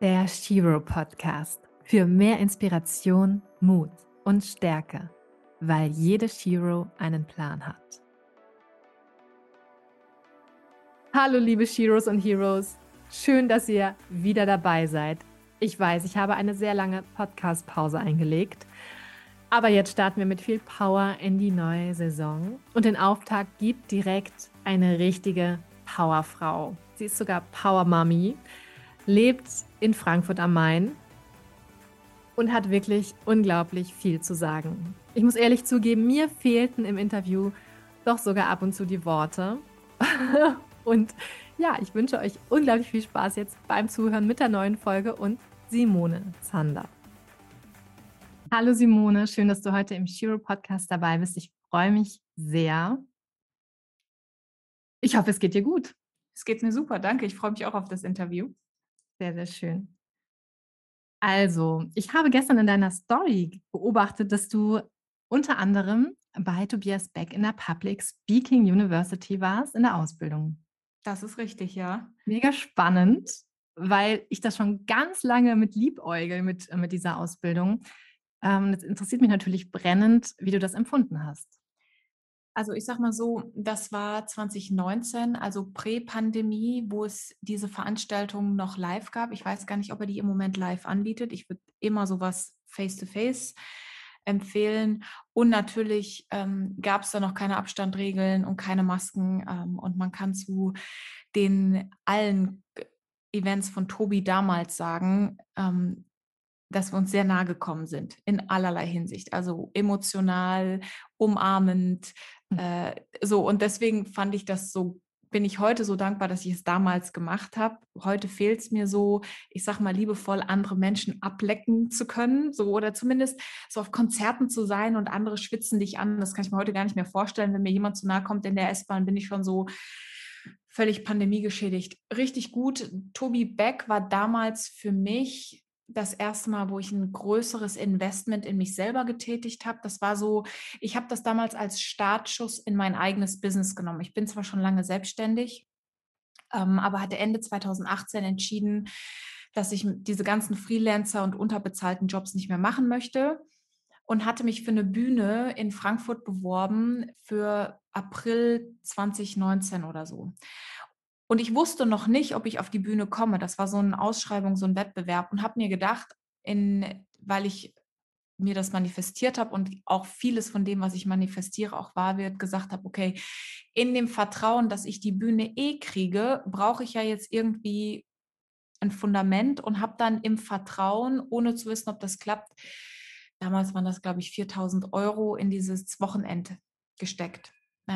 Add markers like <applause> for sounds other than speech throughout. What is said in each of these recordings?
Der Shiro Podcast für mehr Inspiration, Mut und Stärke, weil jede Shiro einen Plan hat. Hallo liebe Shiros und Heroes, schön, dass ihr wieder dabei seid. Ich weiß, ich habe eine sehr lange Podcast-Pause eingelegt, aber jetzt starten wir mit viel Power in die neue Saison und den Auftakt gibt direkt eine richtige Powerfrau. Sie ist sogar Power Mami lebt in Frankfurt am Main und hat wirklich unglaublich viel zu sagen. Ich muss ehrlich zugeben, mir fehlten im Interview doch sogar ab und zu die Worte. <laughs> und ja, ich wünsche euch unglaublich viel Spaß jetzt beim Zuhören mit der neuen Folge und Simone Zander. Hallo Simone, schön, dass du heute im Shiro Podcast dabei bist. Ich freue mich sehr. Ich hoffe, es geht dir gut. Es geht mir super, danke. Ich freue mich auch auf das Interview. Sehr, sehr schön. Also, ich habe gestern in deiner Story beobachtet, dass du unter anderem bei Tobias Beck in der Public Speaking University warst, in der Ausbildung. Das ist richtig, ja. Mega spannend, weil ich das schon ganz lange mit liebäugel mit, mit dieser Ausbildung. Ähm, das interessiert mich natürlich brennend, wie du das empfunden hast. Also ich sag mal so, das war 2019, also Prä-Pandemie, wo es diese Veranstaltung noch live gab. Ich weiß gar nicht, ob er die im Moment live anbietet. Ich würde immer sowas face-to-face empfehlen. Und natürlich ähm, gab es da noch keine Abstandregeln und keine Masken. Ähm, und man kann zu den allen Events von Tobi damals sagen, ähm, dass wir uns sehr nahe gekommen sind in allerlei Hinsicht, also emotional, umarmend, hm. äh, so und deswegen fand ich das so bin ich heute so dankbar, dass ich es damals gemacht habe. Heute fehlt es mir so, ich sag mal liebevoll, andere Menschen ablecken zu können, so oder zumindest so auf Konzerten zu sein und andere schwitzen dich an. Das kann ich mir heute gar nicht mehr vorstellen. Wenn mir jemand zu nahe kommt in der S-Bahn, bin ich schon so völlig pandemiegeschädigt. Richtig gut. Tobi Beck war damals für mich das erste Mal, wo ich ein größeres Investment in mich selber getätigt habe. Das war so, ich habe das damals als Startschuss in mein eigenes Business genommen. Ich bin zwar schon lange selbstständig, ähm, aber hatte Ende 2018 entschieden, dass ich diese ganzen Freelancer und unterbezahlten Jobs nicht mehr machen möchte und hatte mich für eine Bühne in Frankfurt beworben für April 2019 oder so. Und ich wusste noch nicht, ob ich auf die Bühne komme. Das war so eine Ausschreibung, so ein Wettbewerb und habe mir gedacht, in, weil ich mir das manifestiert habe und auch vieles von dem, was ich manifestiere, auch wahr wird, gesagt habe, okay, in dem Vertrauen, dass ich die Bühne eh kriege, brauche ich ja jetzt irgendwie ein Fundament und habe dann im Vertrauen, ohne zu wissen, ob das klappt, damals waren das, glaube ich, 4000 Euro in dieses Wochenende gesteckt.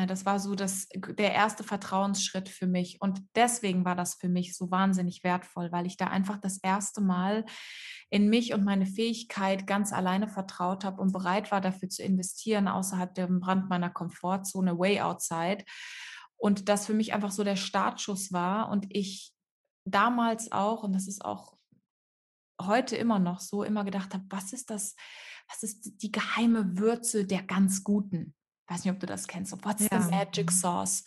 Das war so das, der erste Vertrauensschritt für mich. Und deswegen war das für mich so wahnsinnig wertvoll, weil ich da einfach das erste Mal in mich und meine Fähigkeit ganz alleine vertraut habe und bereit war, dafür zu investieren, außerhalb dem Brand meiner Komfortzone, way outside. Und das für mich einfach so der Startschuss war. Und ich damals auch, und das ist auch heute immer noch so, immer gedacht habe, was ist das, was ist die geheime Würze der ganz Guten? Weiß nicht, ob du das kennst, so What's ja. the Magic mhm. Sauce?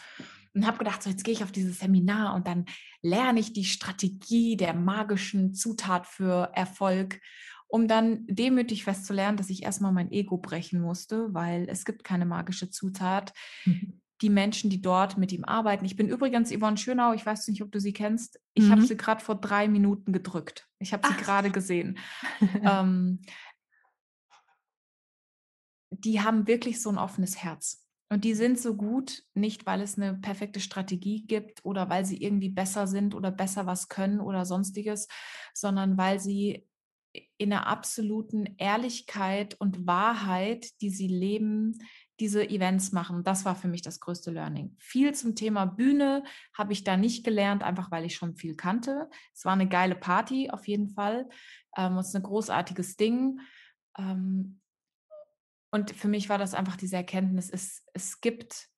Und habe gedacht, so jetzt gehe ich auf dieses Seminar und dann lerne ich die Strategie der magischen Zutat für Erfolg, um dann demütig festzulernen, dass ich erstmal mein Ego brechen musste, weil es gibt keine magische Zutat. Mhm. Die Menschen, die dort mit ihm arbeiten. Ich bin übrigens Yvonne Schönau, ich weiß nicht, ob du sie kennst. Ich mhm. habe sie gerade vor drei Minuten gedrückt. Ich habe sie gerade gesehen. <laughs> ähm, die haben wirklich so ein offenes Herz. Und die sind so gut, nicht weil es eine perfekte Strategie gibt oder weil sie irgendwie besser sind oder besser was können oder sonstiges, sondern weil sie in einer absoluten Ehrlichkeit und Wahrheit, die sie leben, diese Events machen. Das war für mich das größte Learning. Viel zum Thema Bühne habe ich da nicht gelernt, einfach weil ich schon viel kannte. Es war eine geile Party auf jeden Fall. Ähm, es ist ein großartiges Ding. Ähm, und für mich war das einfach diese Erkenntnis, es, es gibt,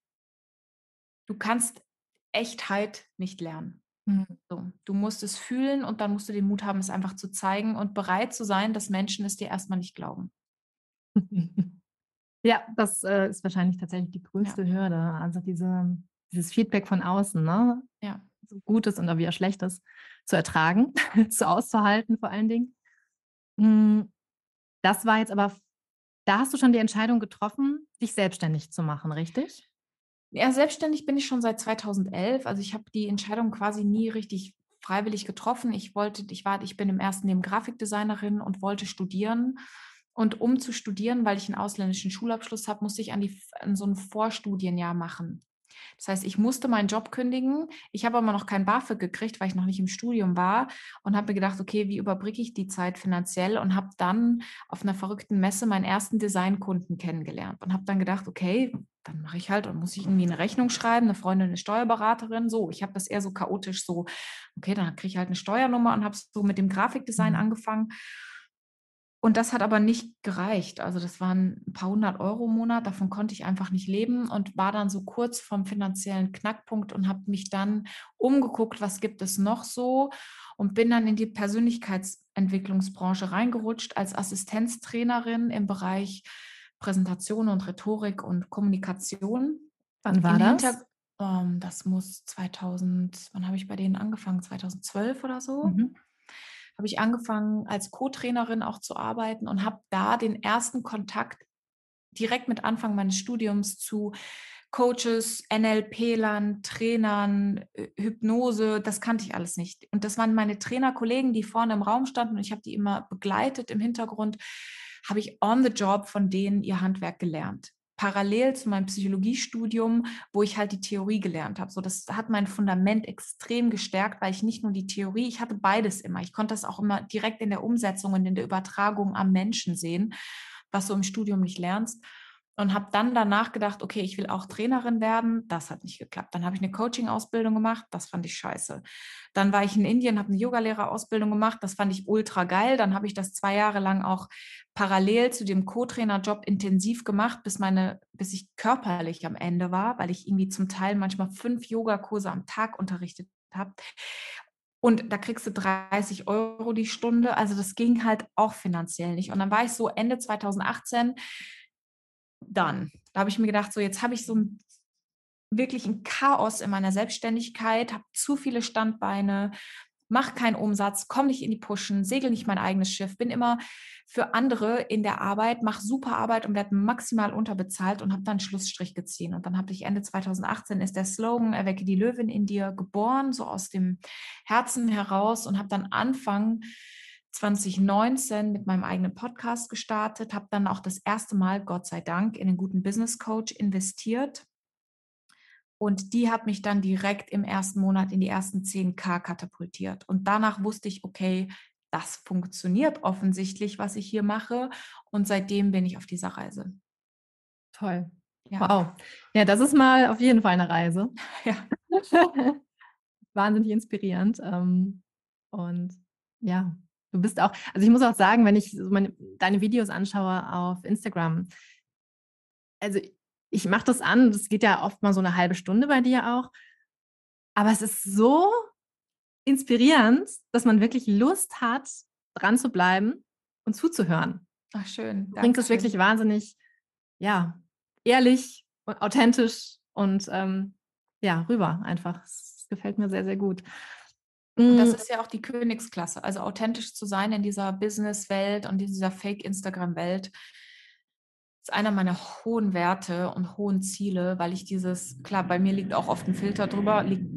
du kannst Echtheit nicht lernen. Mhm. So, du musst es fühlen und dann musst du den Mut haben, es einfach zu zeigen und bereit zu sein, dass Menschen es dir erstmal nicht glauben. <laughs> Ja, das äh, ist wahrscheinlich tatsächlich die größte ja. Hürde. Also diese, dieses Feedback von außen, ne? Ja. so Gutes und auch wieder Schlechtes zu ertragen, <laughs> zu auszuhalten vor allen Dingen. Hm, das war jetzt aber, da hast du schon die Entscheidung getroffen, dich selbstständig zu machen, richtig? Ja, selbstständig bin ich schon seit 2011. Also ich habe die Entscheidung quasi nie richtig freiwillig getroffen. Ich wollte, ich war, ich bin im ersten Leben Grafikdesignerin und wollte studieren. Und um zu studieren, weil ich einen ausländischen Schulabschluss habe, musste ich an, die, an so ein Vorstudienjahr machen. Das heißt, ich musste meinen Job kündigen. Ich habe aber noch kein BAföG gekriegt, weil ich noch nicht im Studium war und habe mir gedacht, okay, wie überbrücke ich die Zeit finanziell und habe dann auf einer verrückten Messe meinen ersten Designkunden kennengelernt und habe dann gedacht, okay, dann mache ich halt und muss ich irgendwie eine Rechnung schreiben, eine Freundin, eine Steuerberaterin. So, ich habe das eher so chaotisch so, okay, dann kriege ich halt eine Steuernummer und habe so mit dem Grafikdesign mhm. angefangen. Und das hat aber nicht gereicht. Also das waren ein paar hundert Euro im Monat, davon konnte ich einfach nicht leben und war dann so kurz vom finanziellen Knackpunkt und habe mich dann umgeguckt, was gibt es noch so und bin dann in die Persönlichkeitsentwicklungsbranche reingerutscht als Assistenztrainerin im Bereich Präsentation und Rhetorik und Kommunikation. Wann war das? Hinter ähm, das muss 2000, wann habe ich bei denen angefangen? 2012 oder so. Mhm habe ich angefangen, als Co-Trainerin auch zu arbeiten und habe da den ersten Kontakt direkt mit Anfang meines Studiums zu Coaches, NLP-Lern, Trainern, Hypnose, das kannte ich alles nicht. Und das waren meine Trainerkollegen, die vorne im Raum standen und ich habe die immer begleitet im Hintergrund, habe ich on the job von denen ihr Handwerk gelernt parallel zu meinem Psychologiestudium, wo ich halt die Theorie gelernt habe. So, das hat mein Fundament extrem gestärkt, weil ich nicht nur die Theorie, ich hatte beides immer. Ich konnte das auch immer direkt in der Umsetzung und in der Übertragung am Menschen sehen, was du im Studium nicht lernst und habe dann danach gedacht, okay, ich will auch Trainerin werden. Das hat nicht geklappt. Dann habe ich eine Coaching-Ausbildung gemacht. Das fand ich scheiße. Dann war ich in Indien, habe eine Yogalehrerausbildung gemacht. Das fand ich ultra geil. Dann habe ich das zwei Jahre lang auch parallel zu dem Co-Trainer-Job intensiv gemacht, bis meine, bis ich körperlich am Ende war, weil ich irgendwie zum Teil manchmal fünf Yogakurse am Tag unterrichtet habe. Und da kriegst du 30 Euro die Stunde. Also das ging halt auch finanziell nicht. Und dann war ich so Ende 2018 dann. Da habe ich mir gedacht, so jetzt habe ich so ein, wirklich ein Chaos in meiner Selbstständigkeit, habe zu viele Standbeine, mache keinen Umsatz, komme nicht in die Pushen, segel nicht mein eigenes Schiff, bin immer für andere in der Arbeit, mache super Arbeit und werde maximal unterbezahlt und habe dann Schlussstrich gezogen. Und dann habe ich Ende 2018 ist der Slogan Erwecke die Löwin in dir geboren, so aus dem Herzen heraus und habe dann Anfang 2019 mit meinem eigenen Podcast gestartet, habe dann auch das erste Mal, Gott sei Dank, in einen guten Business Coach investiert. Und die hat mich dann direkt im ersten Monat in die ersten 10k katapultiert. Und danach wusste ich, okay, das funktioniert offensichtlich, was ich hier mache. Und seitdem bin ich auf dieser Reise. Toll. Ja. Wow. Ja, das ist mal auf jeden Fall eine Reise. <laughs> Ja. <laughs> Wahnsinnig inspirierend. Ähm, und ja, Du bist auch, also ich muss auch sagen, wenn ich so meine, deine Videos anschaue auf Instagram, also ich mache das an, das geht ja oft mal so eine halbe Stunde bei dir auch, aber es ist so inspirierend, dass man wirklich Lust hat, dran zu bleiben und zuzuhören. Ach schön. Du bringst es wirklich wahnsinnig, ja, ehrlich und authentisch und ähm, ja, rüber einfach. Das gefällt mir sehr, sehr gut. Und das mm. ist ja auch die Königsklasse. Also authentisch zu sein in dieser Business-Welt und in dieser Fake-Instagram-Welt ist einer meiner hohen Werte und hohen Ziele, weil ich dieses, klar, bei mir liegt auch oft ein Filter drüber, liegt,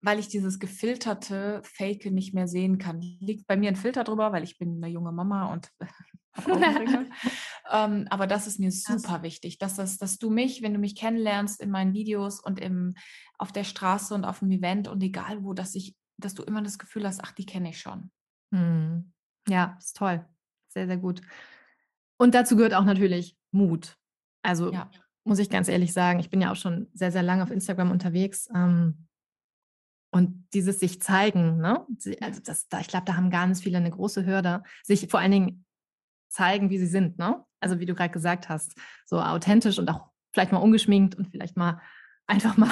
weil ich dieses gefilterte Fake nicht mehr sehen kann. Liegt bei mir ein Filter drüber, weil ich bin eine junge Mama und <laughs> <laughs> ähm, aber das ist mir super wichtig, dass, das, dass du mich, wenn du mich kennenlernst in meinen Videos und im, auf der Straße und auf dem Event und egal wo, dass ich dass du immer das Gefühl hast, ach, die kenne ich schon. Mhm. Ja, ist toll. Sehr, sehr gut. Und dazu gehört auch natürlich Mut. Also ja. muss ich ganz ehrlich sagen, ich bin ja auch schon sehr, sehr lange auf Instagram unterwegs. Ähm, und dieses sich zeigen, ne? Also das, da, ich glaube, da haben ganz viele eine große Hürde, sich vor allen Dingen zeigen, wie sie sind, ne? Also wie du gerade gesagt hast, so authentisch und auch vielleicht mal ungeschminkt und vielleicht mal einfach mal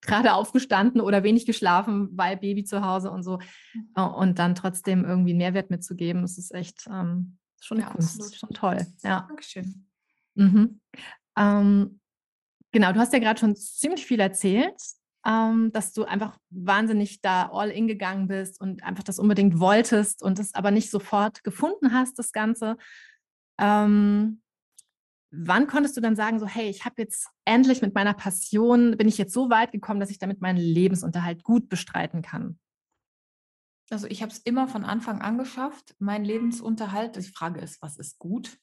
gerade aufgestanden oder wenig geschlafen, weil Baby zu Hause und so. Mhm. Und dann trotzdem irgendwie einen Mehrwert mitzugeben, das ist echt ähm, schon ja, Kunst, absolut. schon toll. Ja. Dankeschön. Mhm. Ähm, genau, du hast ja gerade schon ziemlich viel erzählt. ähm, dass du einfach wahnsinnig da all in gegangen bist und einfach das unbedingt wolltest und es aber nicht sofort gefunden hast, das Ganze. Ähm, wann konntest du dann sagen, so, hey, ich habe jetzt endlich mit meiner Passion, bin ich jetzt so weit gekommen, dass ich damit meinen Lebensunterhalt gut bestreiten kann? Also ich habe es immer von Anfang an geschafft, mein Lebensunterhalt. Die Frage ist, was ist gut?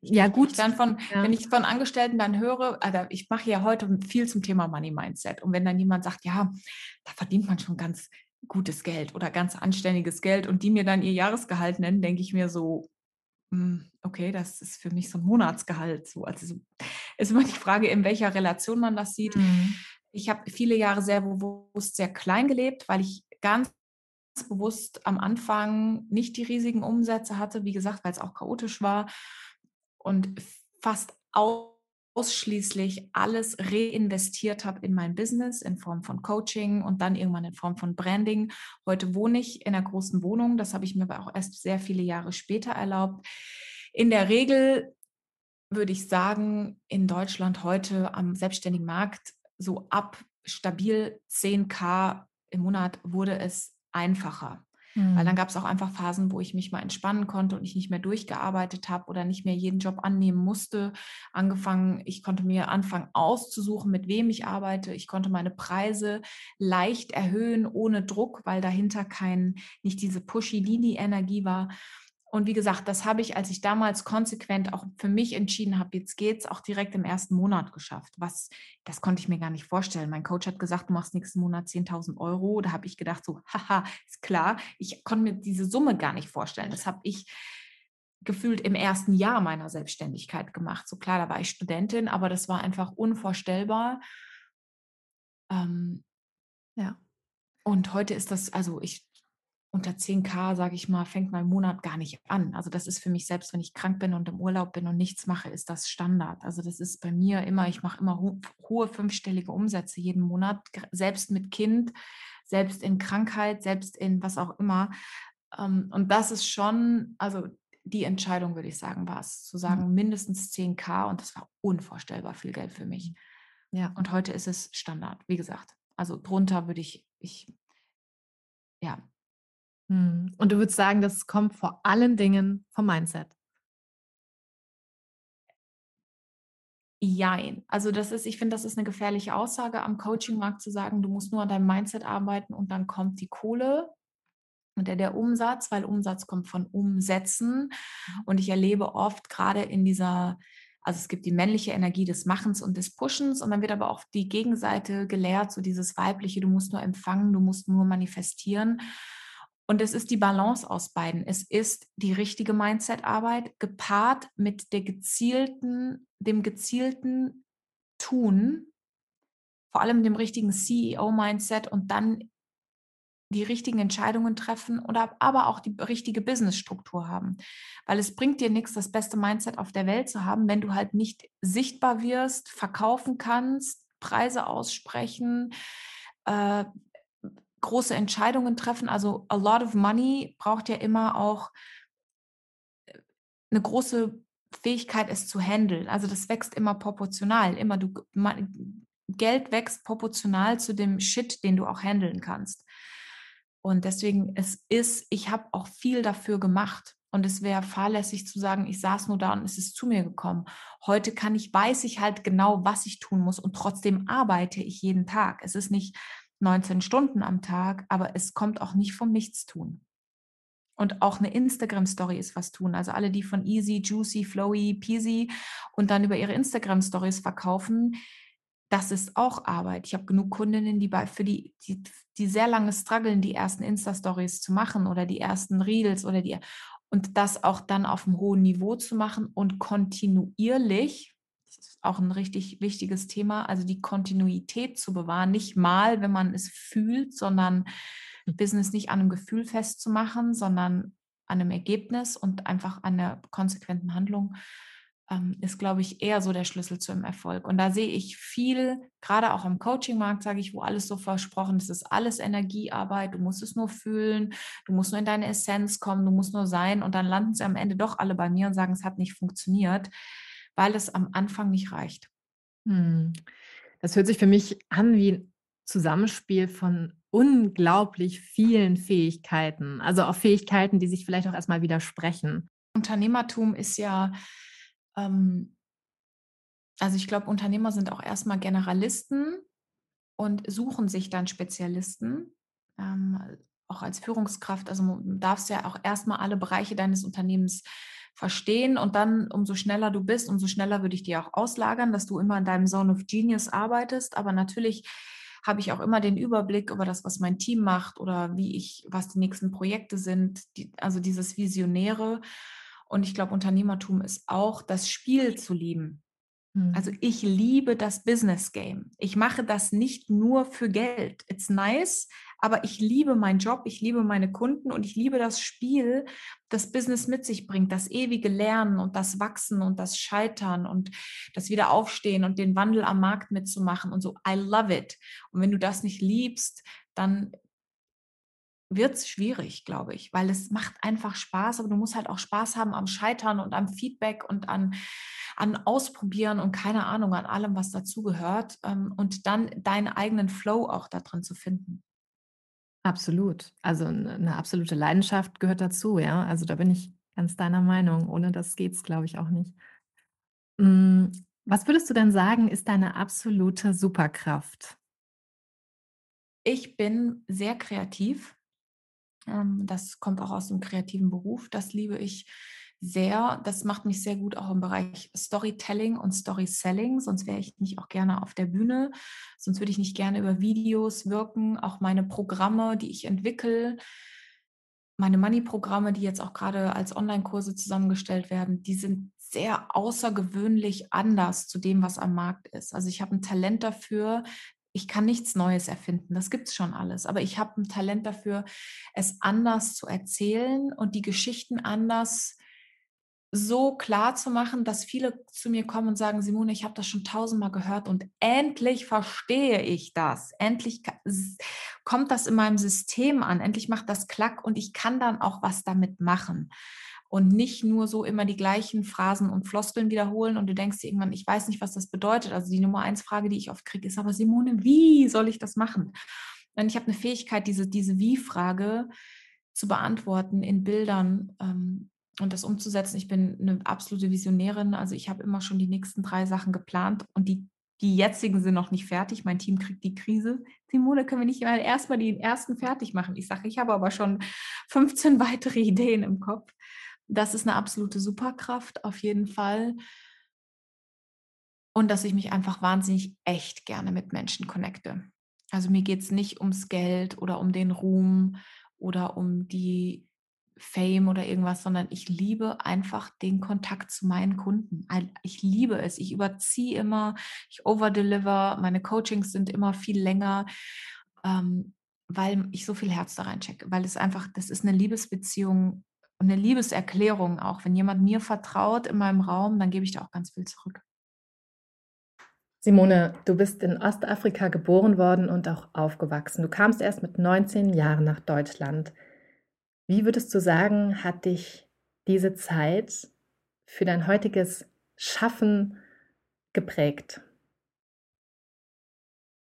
Ja, gut. Dann von, ja. Wenn ich von Angestellten dann höre, also ich mache ja heute viel zum Thema Money Mindset. Und wenn dann jemand sagt, ja, da verdient man schon ganz gutes Geld oder ganz anständiges Geld und die mir dann ihr Jahresgehalt nennen, denke ich mir so, okay, das ist für mich so ein Monatsgehalt. So, also ist immer die Frage, in welcher Relation man das sieht. Mhm. Ich habe viele Jahre sehr bewusst sehr klein gelebt, weil ich ganz bewusst am Anfang nicht die riesigen Umsätze hatte, wie gesagt, weil es auch chaotisch war und fast ausschließlich alles reinvestiert habe in mein Business in Form von Coaching und dann irgendwann in Form von Branding. Heute wohne ich in einer großen Wohnung, das habe ich mir aber auch erst sehr viele Jahre später erlaubt. In der Regel würde ich sagen, in Deutschland heute am selbstständigen Markt so ab stabil 10k im Monat wurde es einfacher. Mhm. Weil dann mhm. gab es auch einfach Phasen, wo ich mich mal entspannen konnte und ich nicht mehr durchgearbeitet habe oder nicht mehr jeden Job annehmen musste. Angefangen, ich konnte mir anfangen auszusuchen, mit wem ich arbeite. Ich konnte meine Preise leicht erhöhen, ohne Druck, weil dahinter kein, nicht diese Pushy-Lini-Energie war. Und wie gesagt, das habe ich, als ich damals konsequent auch für mich entschieden habe, jetzt geht's, auch direkt im ersten Monat geschafft. Was, das konnte ich mir gar nicht vorstellen. Mein Coach hat gesagt, du machst nächsten Monat 10.000 Euro. Da habe ich gedacht, so, <laughs> haha, ist klar. Ich konnte mir diese Summe gar nicht vorstellen. Das habe ich gefühlt im ersten Jahr meiner Selbstständigkeit gemacht. So klar, da war ich Studentin, aber das war einfach unvorstellbar. Ähm, ja. Und heute ist das, also ich unter 10k, sage ich mal, fängt mein Monat gar nicht an. Also das ist für mich selbst, wenn ich krank bin und im Urlaub bin und nichts mache, ist das Standard. Also das ist bei mir immer, ich mache immer ho hohe fünfstellige Umsätze jeden Monat, selbst mit Kind, selbst in Krankheit, selbst in was auch immer. Ähm, und das ist schon, also die Entscheidung, würde ich sagen, war es, zu sagen, mhm. mindestens 10k und das war unvorstellbar viel Geld für mich. Ja. Und heute ist es Standard, wie gesagt. Also drunter würde ich, ich, ja. Und du würdest sagen, das kommt vor allen Dingen vom Mindset? Jein. Also das ist, ich finde, das ist eine gefährliche Aussage am Coaching-Markt zu sagen, du musst nur an deinem Mindset arbeiten und dann kommt die Kohle und der, der Umsatz, weil Umsatz kommt von Umsetzen. Und ich erlebe oft gerade in dieser, also es gibt die männliche Energie des Machens und des Pushens und dann wird aber auch die Gegenseite gelehrt, so dieses weibliche, du musst nur empfangen, du musst nur manifestieren. Und es ist die Balance aus beiden. Es ist die richtige Mindset-Arbeit gepaart mit der gezielten, dem gezielten Tun, vor allem dem richtigen CEO-Mindset und dann die richtigen Entscheidungen treffen oder aber auch die richtige Business-Struktur haben. Weil es bringt dir nichts, das beste Mindset auf der Welt zu haben, wenn du halt nicht sichtbar wirst, verkaufen kannst, Preise aussprechen, äh, große Entscheidungen treffen. Also a lot of money braucht ja immer auch äh, eine große Fähigkeit, es zu handeln. Also das wächst immer proportional. Immer du Geld wächst proportional zu dem Shit, den du auch handeln kannst. Und deswegen es ist, ich habe auch viel dafür gemacht. Und es wäre fahrlässig zu sagen, ich saß nur da und es ist zu mir gekommen. Heute kann ich, weiß ich halt genau, was ich tun muss und trotzdem arbeite ich jeden Tag. Es ist nicht, 19 Stunden am Tag, aber es kommt auch nicht vom Nichtstun. Und auch eine Instagram-Story ist was tun. Also alle, die von Easy, Juicy, Flowy, Peasy und dann über ihre Instagram-Stories verkaufen, das ist auch Arbeit. Ich habe genug Kundinnen, die bei, für die, die, die sehr lange strugglen, die ersten Insta-Stories zu machen oder die ersten Reels oder die und das auch dann auf einem hohen Niveau zu machen und kontinuierlich auch ein richtig wichtiges Thema, also die Kontinuität zu bewahren, nicht mal, wenn man es fühlt, sondern hm. Business nicht an einem Gefühl festzumachen, sondern an einem Ergebnis und einfach an der konsequenten Handlung ähm, ist, glaube ich, eher so der Schlüssel zum Erfolg. Und da sehe ich viel, gerade auch im Coaching-Markt, sage ich, wo alles so versprochen ist, ist alles Energiearbeit, du musst es nur fühlen, du musst nur in deine Essenz kommen, du musst nur sein und dann landen sie am Ende doch alle bei mir und sagen, es hat nicht funktioniert weil es am Anfang nicht reicht. Hm. Das hört sich für mich an wie Zusammenspiel von unglaublich vielen Fähigkeiten, also auch Fähigkeiten, die sich vielleicht auch erstmal widersprechen. Unternehmertum ist ja, ähm, also ich glaube, Unternehmer sind auch erstmal Generalisten und suchen sich dann Spezialisten. Ähm, auch als Führungskraft, also du darfst ja auch erstmal alle Bereiche deines Unternehmens verstehen und dann, umso schneller du bist, umso schneller würde ich dir auch auslagern, dass du immer in deinem Zone of Genius arbeitest. Aber natürlich habe ich auch immer den Überblick über das, was mein Team macht oder wie ich, was die nächsten Projekte sind, die, also dieses Visionäre. Und ich glaube, Unternehmertum ist auch das Spiel zu lieben. Also mhm. ich liebe das Business Game. Ich mache das nicht nur für Geld. It's nice, aber ich liebe meinen Job, ich liebe meine Kunden und ich liebe das Spiel, das Business mit sich bringt, das ewige Lernen und das Wachsen und das Scheitern und das Wiederaufstehen und den Wandel am Markt mitzumachen und so. I love it. Und wenn du das nicht liebst, dann wird es schwierig, glaube ich, weil es macht einfach Spaß, aber du musst halt auch Spaß haben am Scheitern und am Feedback und an, an Ausprobieren und keine Ahnung, an allem, was dazugehört ähm, und dann deinen eigenen Flow auch da drin zu finden. Absolut. Also eine absolute Leidenschaft gehört dazu, ja. Also da bin ich ganz deiner Meinung. Ohne das geht's, glaube ich, auch nicht. Hm, was würdest du denn sagen, ist deine absolute Superkraft? Ich bin sehr kreativ. Ähm, das kommt auch aus dem kreativen Beruf. Das liebe ich sehr. Das macht mich sehr gut auch im Bereich Storytelling und Storyselling. Sonst wäre ich nicht auch gerne auf der Bühne. Sonst würde ich nicht gerne über Videos wirken. Auch meine Programme, die ich entwickle, meine Money-Programme, die jetzt auch gerade als Online-Kurse zusammengestellt werden, die sind sehr außergewöhnlich anders zu dem, was am Markt ist. Also ich habe ein Talent dafür, ich kann nichts Neues erfinden, das gibt es schon alles, aber ich habe ein Talent dafür, es anders zu erzählen und die Geschichten anders so klar zu machen, dass viele zu mir kommen und sagen, Simone, ich habe das schon tausendmal gehört und endlich verstehe ich das. Endlich kommt das in meinem System an. Endlich macht das Klack und ich kann dann auch was damit machen und nicht nur so immer die gleichen Phrasen und Floskeln wiederholen und du denkst dir irgendwann, ich weiß nicht, was das bedeutet. Also die Nummer eins Frage, die ich oft kriege, ist aber Simone, wie soll ich das machen? Und ich habe eine Fähigkeit, diese, diese Wie-Frage zu beantworten in Bildern ähm, und das umzusetzen. Ich bin eine absolute Visionärin. Also ich habe immer schon die nächsten drei Sachen geplant und die, die jetzigen sind noch nicht fertig. Mein Team kriegt die Krise. Simone, können wir nicht mal erstmal die ersten fertig machen? Ich sage, ich habe aber schon 15 weitere <laughs> Ideen im Kopf. Das ist eine absolute Superkraft auf jeden Fall. Und dass ich mich einfach wahnsinnig echt gerne mit Menschen connecte. Also mir geht es nicht ums Geld oder um den Ruhm oder um die Fame oder irgendwas, sondern ich liebe einfach den Kontakt zu meinen Kunden. Ich liebe es. Ich überziehe immer, ich overdeliver, meine Coachings sind immer viel länger, ähm, weil ich so viel Herz da reinchecke, weil es einfach, das ist eine Liebesbeziehung und eine Liebeserklärung auch. Wenn jemand mir vertraut in meinem Raum, dann gebe ich da auch ganz viel zurück. Simone, du bist in Ostafrika geboren worden und auch aufgewachsen. Du kamst erst mit 19 Jahren nach Deutschland. Wie würdest du sagen, hat dich diese Zeit für dein heutiges Schaffen geprägt?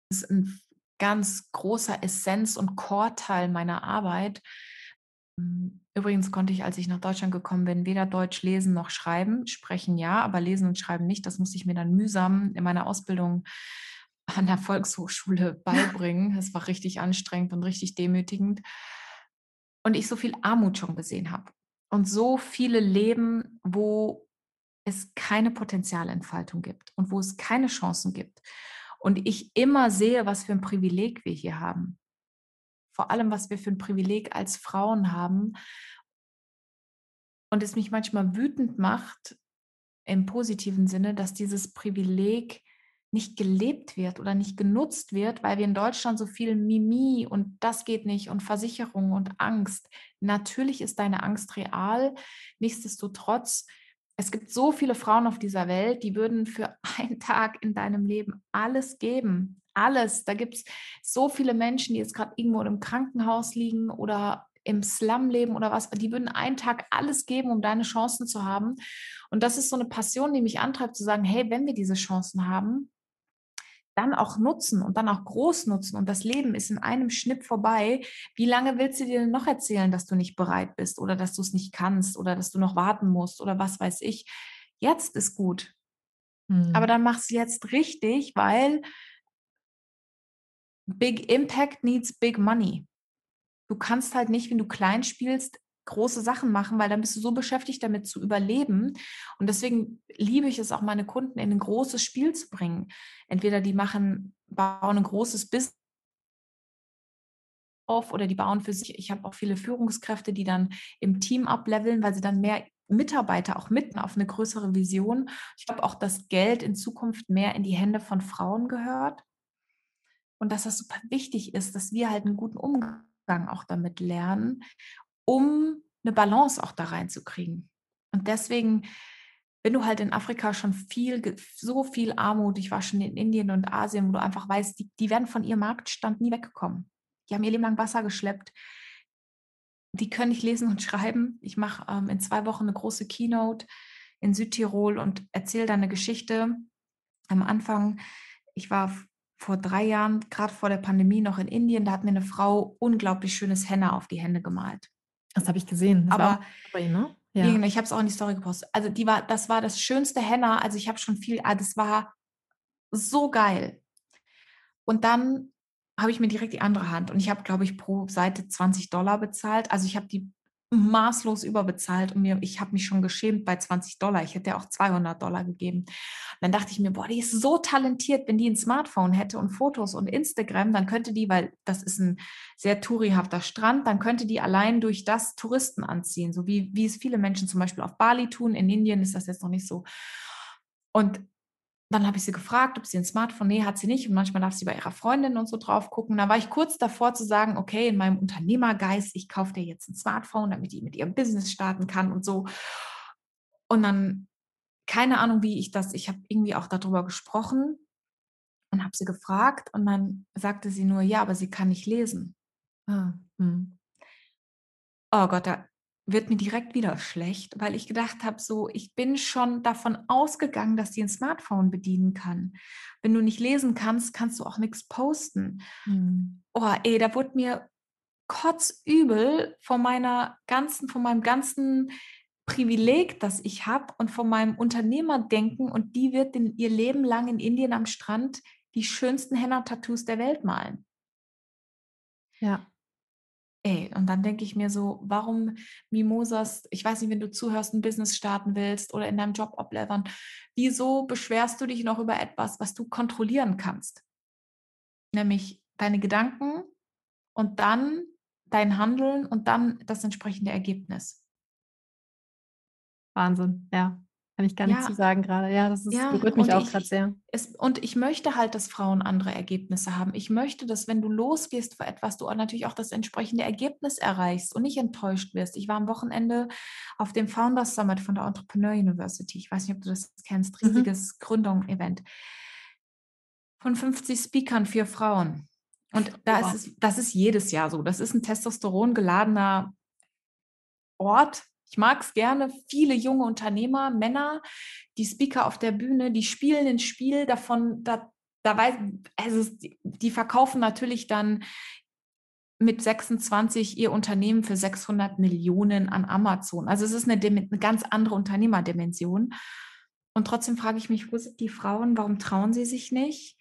Das ist ein ganz großer Essenz- und Core-Teil meiner Arbeit, hm, übrigens konnte ich, als ich nach Deutschland gekommen bin, weder Deutsch lesen noch schreiben. Sprechen ja, aber lesen und schreiben nicht. Das musste ich mir dann mühsam in meiner Ausbildung an der Volkshochschule <laughs> beibringen. Das war richtig anstrengend und richtig demütigend. Und ich so viel Armut schon gesehen habe. Und so viele Leben, wo es keine Potenzialentfaltung gibt und wo es keine Chancen gibt. Und ich immer sehe, was für ein Privileg wir hier haben vor allem, was wir für ein Privileg als Frauen haben. Und es mich manchmal wütend macht, im positiven Sinne, dass dieses Privileg nicht gelebt wird oder nicht genutzt wird, weil wir in Deutschland so viel Mimi und das geht nicht und Versicherung und Angst. Natürlich ist deine Angst real. Nichtsdestotrotz, es gibt so viele Frauen auf dieser Welt, die würden für <laughs> einen Tag in deinem Leben alles geben alles. Da gibt es so viele Menschen, die jetzt gerade irgendwo im Krankenhaus liegen oder im Slum leben oder was, die würden einen Tag alles geben, um deine Chancen zu haben. Und das ist so eine Passion, die mich antreibt, zu sagen, hey, wenn wir diese Chancen haben, dann auch nutzen und dann auch groß nutzen. Und das Leben ist in einem Schnipp vorbei. Wie lange willst du dir denn noch erzählen, dass du nicht bereit bist oder dass du es nicht kannst oder dass du noch warten musst oder was weiß ich? Jetzt ist gut. Mhm. Aber dann mach es jetzt richtig, weil Big Impact needs big money. Du kannst halt nicht, wenn du klein spielst, große Sachen machen, weil dann bist du so beschäftigt damit zu überleben. Und deswegen liebe ich es auch, meine Kunden in ein großes Spiel zu bringen. Entweder die machen, bauen ein großes Business auf oder die bauen für sich. Ich habe auch viele Führungskräfte, die dann im Team ableveln, weil sie dann mehr Mitarbeiter auch mitten auf eine größere Vision. Ich glaube auch, dass Geld in Zukunft mehr in die Hände von Frauen gehört und dass das super wichtig ist, dass wir halt einen guten Umgang auch damit lernen, um eine Balance auch da reinzukriegen. Und deswegen, wenn du halt in Afrika schon viel, so viel Armut, ich war schon in Indien und Asien, wo du einfach weißt, die, die werden von ihrem Marktstand nie weggekommen. Die haben ihr Leben lang Wasser geschleppt. Die können nicht lesen und <laughs> schreiben. Ich mache ähm, in zwei Wochen eine große Keynote in Südtirol und erzähle da eine Geschichte. Am Anfang, ich war vor drei Jahren, gerade vor der Pandemie, noch in Indien. Da hat mir eine Frau unglaublich schönes Henna auf die Hände gemalt. Das habe ich gesehen. Das aber Story, ne? ja. Genau, ich habe es auch in die Story gepostet. Also die war, das war das schönste Henna. Also ich habe schon viel, ah, das war so geil. Und dann habe ich mir direkt die andere Hand und ich habe, glaube ich, pro Seite 20 Dollar bezahlt. Also ich habe die maßlos überbezahlt und mir, ich habe mich schon geschämt bei 20 Dollar. Ich hätte ja auch 200 Dollar gegeben. Dann dachte ich mir, boah, die ist so talentiert, wenn die ein Smartphone hätte und Fotos und Instagram, dann könnte die, weil das ist ein sehr tourihafter Strand, dann könnte die allein durch das Touristen anziehen, so wie, wie es viele Menschen zum Beispiel auf Bali tun. In Indien ist das jetzt noch nicht so. Und dann habe ich sie gefragt, ob sie ein Smartphone, nee, hat sie nicht. Und manchmal darf sie bei ihrer Freundin und so drauf gucken. Da war ich kurz davor zu sagen, okay, in meinem Unternehmergeist, ich kaufe dir jetzt ein Smartphone, damit die mit ihrem Business starten kann und so. Und dann, keine Ahnung, wie ich das, ich habe irgendwie auch darüber gesprochen und habe sie gefragt. Und dann sagte sie nur, ja, aber sie kann nicht lesen. Ah, hm. Oh Gott, da, wird mir direkt wieder schlecht, weil ich gedacht habe, so, ich bin schon davon ausgegangen, dass die ein Smartphone bedienen kann. Wenn du nicht lesen kannst, kannst du auch nichts posten. Mhm. Oh, ey, da wurde mir kotzübel von meiner ganzen, von meinem ganzen Privileg, das ich habe und von meinem Unternehmerdenken und die wird in, ihr Leben lang in Indien am Strand die schönsten Henna-Tattoos der Welt malen. Ja. Ey, und dann denke ich mir so, warum Mimosas, ich weiß nicht, wenn du zuhörst, ein Business starten willst oder in deinem Job ablevern, wieso beschwerst du dich noch über etwas, was du kontrollieren kannst? Nämlich deine Gedanken und dann dein Handeln und dann das entsprechende Ergebnis. Wahnsinn, ja. Kann ich gar nicht ja. zu sagen gerade. Ja, das ist, ja, berührt mich auch gerade sehr. Es, und ich möchte halt, dass Frauen andere Ergebnisse haben. Ich möchte, dass wenn du losgehst für etwas, du natürlich auch das entsprechende Ergebnis erreichst und nicht enttäuscht wirst. Ich war am Wochenende auf dem Founders Summit von der Entrepreneur University. Ich weiß nicht, ob du das kennst. Mhm. Riesiges mhm. Gründung-Event. Von 50 Speakern, vier Frauen. Und da wow. ist es, das ist jedes Jahr so. Das ist ein Testosteron geladener Ort, ich mag es gerne, viele junge Unternehmer, Männer, die Speaker auf der Bühne, die spielen ein Spiel davon, da, da weiß, also die verkaufen natürlich dann mit 26 ihr Unternehmen für 600 Millionen an Amazon. Also es ist eine, eine ganz andere Unternehmerdimension. Und trotzdem frage ich mich, wo sind die Frauen? Warum trauen sie sich nicht?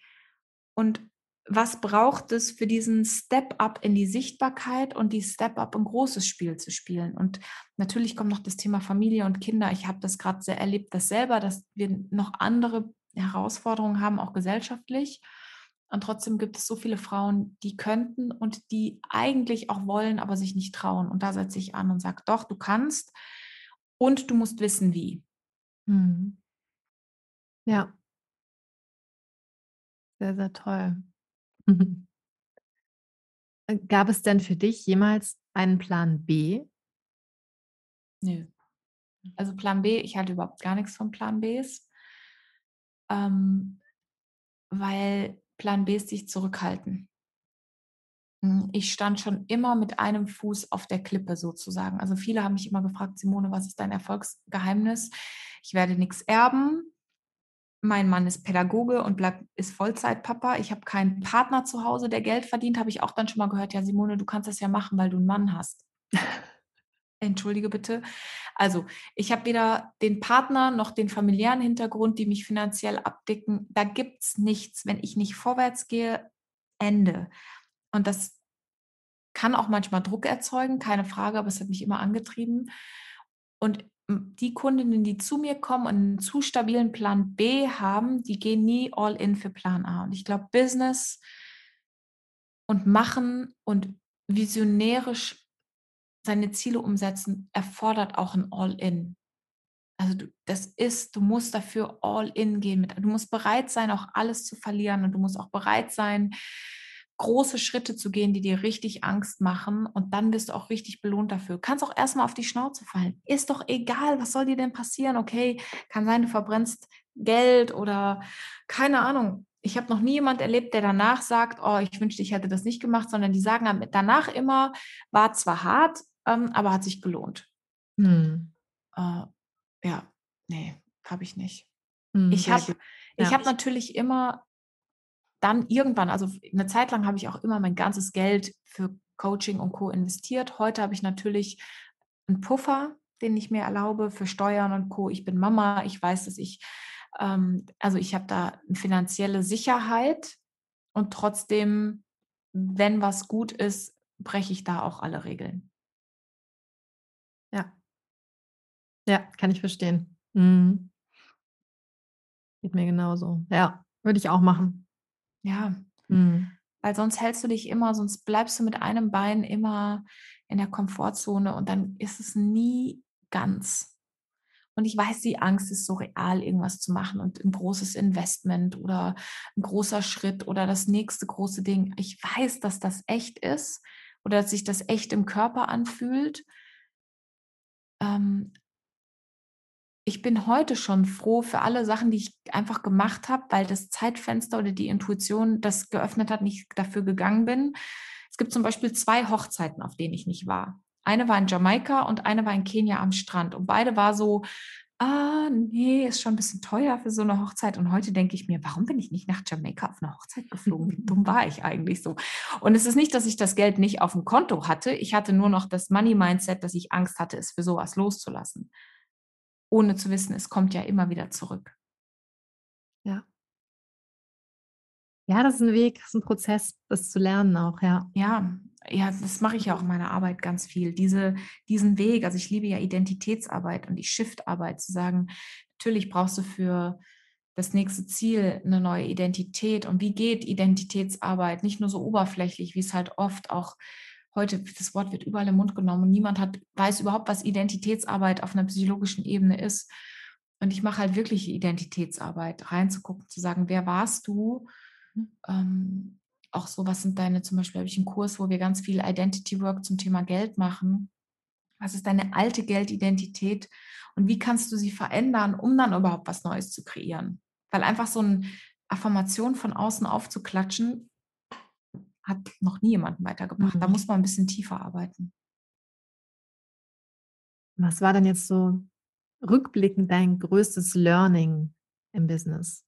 Und was braucht es für diesen Step-up in die Sichtbarkeit und die Step-up ein großes Spiel zu spielen? Und natürlich kommt noch das Thema Familie und Kinder. Ich habe das gerade sehr erlebt, das selber, dass wir noch andere Herausforderungen haben, auch gesellschaftlich. Und trotzdem gibt es so viele Frauen, die könnten und die eigentlich auch wollen, aber sich nicht trauen. Und da setze ich an und sage, doch, du kannst und du musst wissen, wie. Hm. Ja. Sehr, sehr toll. Mhm. Äh, gab es denn für dich jemals einen Plan B? Nö. Also Plan B, ich halte überhaupt gar nichts von Plan Bs, ähm, weil Plan Bs sich zurückhalten. Hm, ich stand schon immer mit einem Fuß auf der Klippe sozusagen. Also viele haben mich immer gefragt, Simone, was ist dein Erfolgsgeheimnis? Ich werde nichts erben. Mein Mann ist Pädagoge und bleibt, ist Vollzeitpapa. Ich habe keinen Partner zu Hause, der Geld verdient. Habe ich auch dann schon mal gehört, ja, Simone, du kannst das ja machen, weil du einen Mann hast. <laughs> Entschuldige bitte. Also, ich habe weder den Partner noch den familiären Hintergrund, die mich finanziell abdecken. Da gibt es nichts. Wenn ich nicht vorwärts gehe, Ende. Und das kann auch manchmal Druck erzeugen, keine Frage, aber es hat mich immer angetrieben. Und die Kundinnen, die zu mir kommen und einen zu stabilen Plan B haben, die gehen nie all in für Plan A. Und ich glaube, Business und machen und visionärisch seine Ziele umsetzen erfordert auch ein All-in. Also du, das ist, du musst dafür All-in gehen. Mit, du musst bereit sein, auch alles zu verlieren und du musst auch bereit sein, große Schritte zu gehen, die dir richtig Angst machen und dann bist du auch richtig belohnt dafür. Kannst auch erstmal auf die Schnauze fallen. Ist doch egal, was soll dir denn passieren? Okay, kann sein, du verbrennst Geld oder keine Ahnung. Ich habe noch nie jemand erlebt, der danach sagt, oh, ich wünschte, ich hätte das nicht gemacht, sondern die sagen danach immer, war zwar hart, ähm, aber hat sich gelohnt. Hm. Äh, ja, nee, habe ich nicht. Hm, ich habe ja. hab natürlich immer dann irgendwann, also eine Zeit lang habe ich auch immer mein ganzes Geld für Coaching und Co. investiert. Heute habe ich natürlich einen Puffer, den ich mir erlaube für Steuern und Co. Ich bin Mama, ich weiß, dass ich, ähm, also ich habe da eine finanzielle Sicherheit und trotzdem, wenn was gut ist, breche ich da auch alle Regeln. Ja. Ja, kann ich verstehen. Mhm. Geht mir genauso. Ja, würde ich auch machen. Ja, Mhm. weil sonst hältst du dich immer sonst bleibst du mit einem Bein immer in der Komfortzone und dann ist es nie ganz. Und ich weiß, die Angst ist so real, irgendwas zu machen und ein großes Investment oder ein großer Schritt oder das nächste große Ding. Ich weiß, dass das echt ist oder dass sich das echt im Körper anfühlt. Ähm, ich bin heute schon froh für alle Sachen, die ich einfach gemacht habe, weil das Zeitfenster oder die Intuition das geöffnet hat, nicht dafür gegangen bin. Es gibt zum Beispiel zwei Hochzeiten, auf denen ich nicht war. Eine war in Jamaika und eine war in Kenia am Strand. Und beide war so, ah, nee, ist schon ein bisschen teuer für so eine Hochzeit. Und heute denke ich mir, warum bin ich nicht nach Jamaika auf eine Hochzeit geflogen? Wie dumm war ich eigentlich so? Und es ist nicht, dass ich das Geld nicht auf dem Konto hatte. Ich hatte nur noch das Money-Mindset, dass ich Angst hatte, es für sowas loszulassen ohne zu wissen, es kommt ja immer wieder zurück. Ja. Ja, das ist ein Weg, das ist ein Prozess, das zu lernen auch, ja. Ja, ja, das mache ich ja auch in meiner Arbeit ganz viel. Diese, diesen Weg, also ich liebe ja Identitätsarbeit und die Shiftarbeit, zu sagen, natürlich brauchst du für das nächste Ziel eine neue Identität. Und wie geht Identitätsarbeit? Nicht nur so oberflächlich, wie es halt oft auch heute, das Wort wird überall im Mund genommen und niemand hat, weiß überhaupt, was Identitätsarbeit auf einer psychologischen Ebene ist. Und ich mache halt wirklich Identitätsarbeit, reinzugucken, zu sagen, wer warst du? Mhm. Ähm, auch so, was sind deine, zum Beispiel habe ich einen Kurs, wo wir ganz viel Identity Work zum Thema Geld machen. Was ist deine alte Geldidentität und wie kannst du sie verändern, um dann überhaupt was Neues zu kreieren? Weil einfach so eine Affirmation von außen aufzuklatschen, hat noch nie jemanden weitergebracht. Mhm. Da muss man ein bisschen tiefer arbeiten. Was war denn jetzt so rückblickend dein größtes Learning im Business?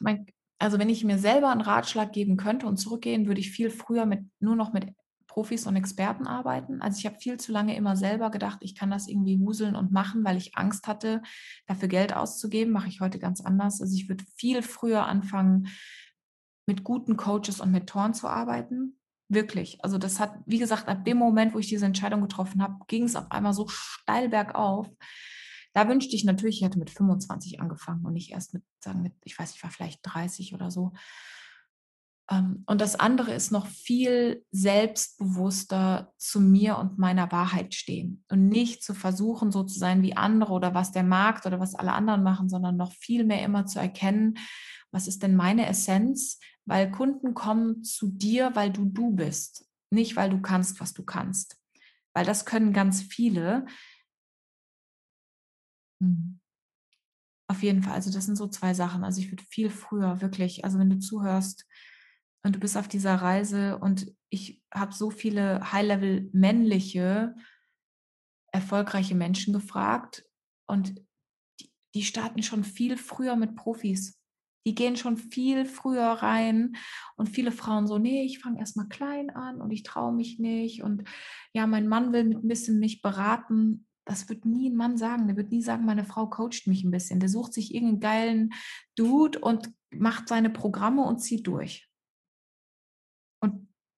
Mein, also wenn ich mir selber einen Ratschlag geben könnte und zurückgehen, würde ich viel früher mit nur noch mit Profis und Experten arbeiten. Also ich habe viel zu lange immer selber gedacht, ich kann das irgendwie wuseln und machen, weil ich Angst hatte, dafür Geld auszugeben. Mache ich heute ganz anders. Also ich würde viel früher anfangen, mit guten Coaches und Mentoren zu arbeiten. Wirklich. Also das hat, wie gesagt, ab dem Moment, wo ich diese Entscheidung getroffen habe, ging es auf einmal so steil bergauf. Da wünschte ich natürlich, ich hätte mit 25 angefangen und nicht erst mit, sagen, mit, ich weiß, ich war vielleicht 30 oder so. Ähm, und das andere ist noch viel selbstbewusster zu mir und meiner Wahrheit stehen und nicht zu versuchen, so zu sein wie andere oder was der Markt oder was alle anderen machen, sondern noch viel mehr immer zu erkennen, was ist denn meine Essenz, weil Kunden kommen zu dir, weil du du bist, nicht weil du kannst, was du kannst. Weil das können ganz viele. Mhm. Auf jeden Fall, also das sind so zwei Sachen. Also ich würde viel früher wirklich, also wenn du zuhörst und du bist auf dieser Reise und ich habe so viele High-Level männliche, erfolgreiche Menschen gefragt und die, die starten schon viel früher mit Profis. Die gehen schon viel früher rein und viele Frauen so, nee, ich fange erstmal klein an und ich traue mich nicht und ja, mein Mann will mit ein bisschen mich beraten. Das wird nie ein Mann sagen. Der wird nie sagen, meine Frau coacht mich ein bisschen. Der sucht sich irgendeinen geilen Dude und macht seine Programme und zieht durch.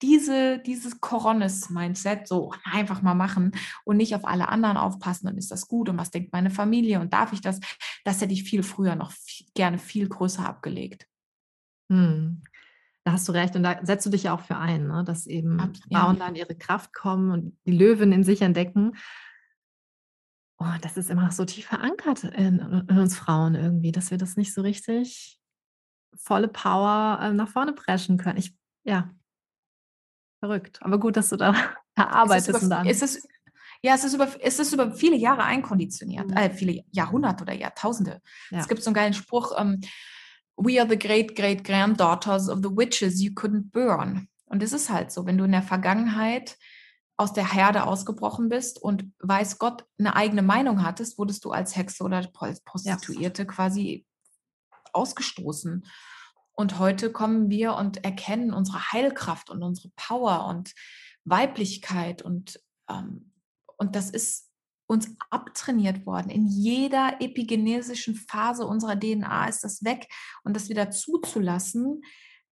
Diese, dieses Coronis-Mindset, so einfach mal machen und nicht auf alle anderen aufpassen und ist das gut und was denkt meine Familie und darf ich das, das hätte ich viel früher noch viel, gerne viel größer abgelegt. Hm. Da hast du recht und da setzt du dich ja auch für ein, ne? dass eben Ab, Frauen ja. da in ihre Kraft kommen und die Löwen in sich entdecken. Oh, das ist immer noch so tief verankert in, in uns Frauen irgendwie, dass wir das nicht so richtig volle Power äh, nach vorne preschen können. Ich, ja, Verrückt. Aber gut, dass du da, <laughs> arbeitest. Ist es über, ist es, ja, es ist, über, es ist über viele Jahre einkonditioniert, mhm. äh, viele Jahrhunderte oder Jahrtausende. Ja. Es gibt so einen geilen Spruch, um, ähm, We are the great, great granddaughters of the witches you couldn't burn. Und es ist halt so, wenn du in der Vergangenheit aus der Herde ausgebrochen bist und weiß Gott eine eigene Meinung hattest, wurdest du als Hexe oder Prostituierte ja. quasi ausgestoßen. Und heute kommen wir und erkennen unsere Heilkraft und unsere Power und Weiblichkeit und, ähm, und das ist uns abtrainiert worden. In jeder epigenesischen Phase unserer DNA ist das weg und das wieder zuzulassen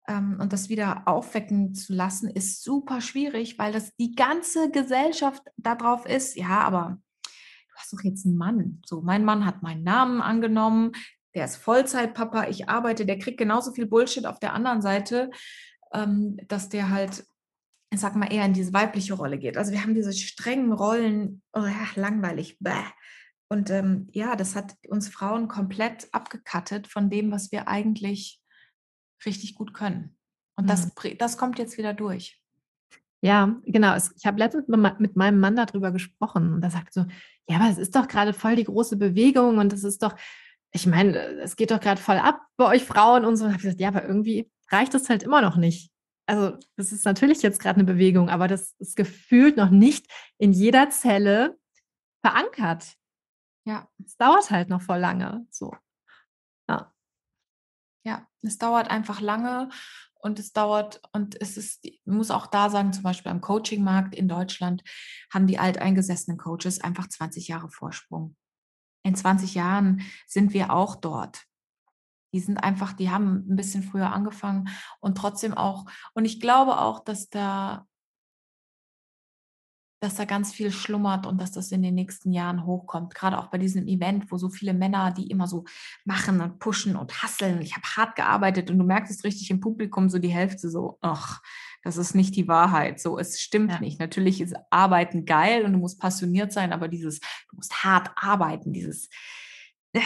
ähm, und das wieder aufwecken zu lassen, ist super schwierig, weil das die ganze Gesellschaft darauf ist. Ja, aber du hast doch jetzt einen Mann. So, mein Mann hat meinen Namen angenommen, der ist Vollzeitpapa, ich arbeite, der kriegt genauso viel Bullshit auf der anderen Seite, ähm, dass der halt, ich sag mal, eher in diese weibliche Rolle geht. Also wir haben diese strengen Rollen, oh langweilig, bäh. Und ähm, ja, das hat uns Frauen komplett abgekattet von dem, was wir eigentlich richtig gut können. Und mhm. das, das kommt jetzt wieder durch. Ja, genau. Ich habe letztens mit meinem Mann darüber gesprochen und da sagt so, ja, aber es ist doch gerade voll die große Bewegung und es ist doch, ich meine, es geht doch gerade voll ab bei euch Frauen und so. Und habe gesagt, ja, aber irgendwie reicht das halt immer noch nicht. Also, das ist natürlich jetzt gerade eine Bewegung, aber das ist gefühlt noch nicht in jeder Zelle verankert. Ja. Es dauert halt noch voll lange. So. Ja. Ja, es dauert einfach lange und es dauert und es ist, ich muss auch da sagen, zum Beispiel am Coaching-Markt in Deutschland haben die alteingesessenen Coaches einfach 20 Jahre Vorsprung in 20 Jahren sind wir auch dort. Die sind einfach, die haben ein bisschen früher angefangen und trotzdem auch, und ich glaube auch, dass da, dass da ganz viel schlummert und dass das in den nächsten Jahren hochkommt. Gerade auch bei diesem Event, wo so viele Männer, die immer so machen und pushen und hasseln. Ich habe hart gearbeitet und du merkst es richtig im Publikum, so die Hälfte so, ach, das ist nicht die Wahrheit. So, es stimmt ja. nicht. Natürlich ist Arbeiten geil und du musst passioniert sein, aber dieses, du musst hart arbeiten, dieses, äh,